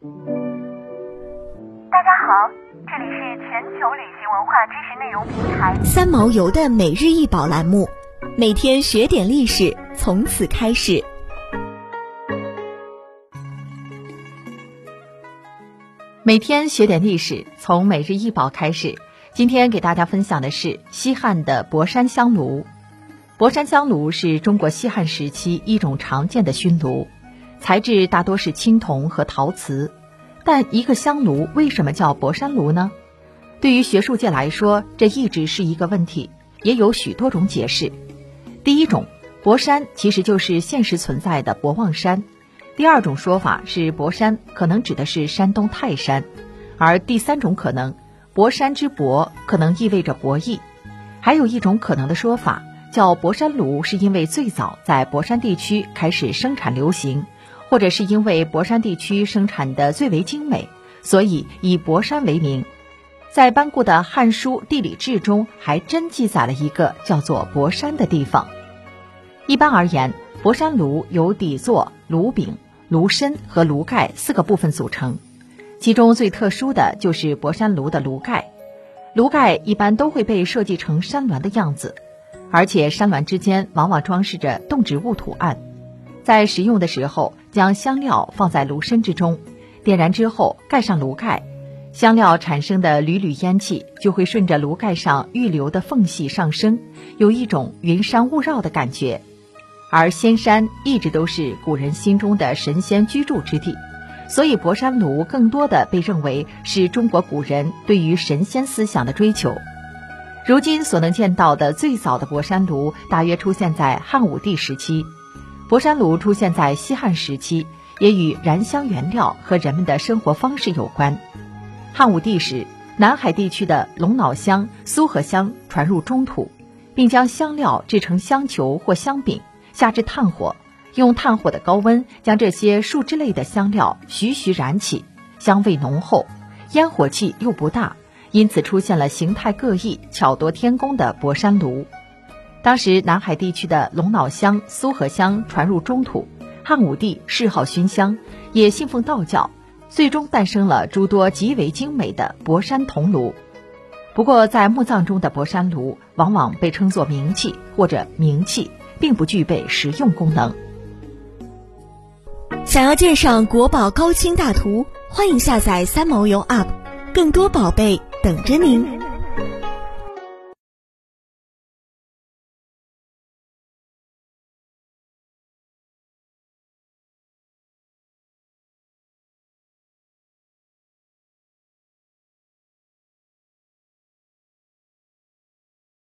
大家好，这里是全球旅行文化知识内容平台三毛游的每日一宝栏目，每天学点历史，从此开始。每天学点历史，从每日一宝开始。今天给大家分享的是西汉的博山香炉。博山香炉是中国西汉时期一种常见的熏炉，材质大多是青铜和陶瓷。但一个香炉为什么叫博山炉呢？对于学术界来说，这一直是一个问题，也有许多种解释。第一种，博山其实就是现实存在的博望山。第二种说法是，博山可能指的是山东泰山，而第三种可能，博山之博可能意味着博弈。还有一种可能的说法，叫博山炉，是因为最早在博山地区开始生产流行，或者是因为博山地区生产的最为精美，所以以博山为名。在班固的《汉书地理志》中，还真记载了一个叫做博山的地方。一般而言，博山炉由底座、炉柄。炉身和炉盖四个部分组成，其中最特殊的就是博山炉的炉盖。炉盖一般都会被设计成山峦的样子，而且山峦之间往往装饰着动植物图案。在食用的时候，将香料放在炉身之中，点燃之后盖上炉盖，香料产生的缕缕烟气就会顺着炉盖上预留的缝隙上升，有一种云山雾绕的感觉。而仙山一直都是古人心中的神仙居住之地，所以博山炉更多的被认为是中国古人对于神仙思想的追求。如今所能见到的最早的博山炉，大约出现在汉武帝时期。博山炉出现在西汉时期，也与燃香原料和人们的生活方式有关。汉武帝时，南海地区的龙脑香、苏合香传入中土，并将香料制成香球或香饼。下至炭火，用炭火的高温将这些树脂类的香料徐徐燃起，香味浓厚，烟火气又不大，因此出现了形态各异、巧夺天工的博山炉。当时南海地区的龙脑香、苏合香传入中土，汉武帝嗜好熏香，也信奉道教，最终诞生了诸多极为精美的博山铜炉。不过，在墓葬中的博山炉往往被称作名器或者冥器。并不具备实用功能。想要鉴赏国宝高清大图，欢迎下载三毛游 App，更多宝贝等着您。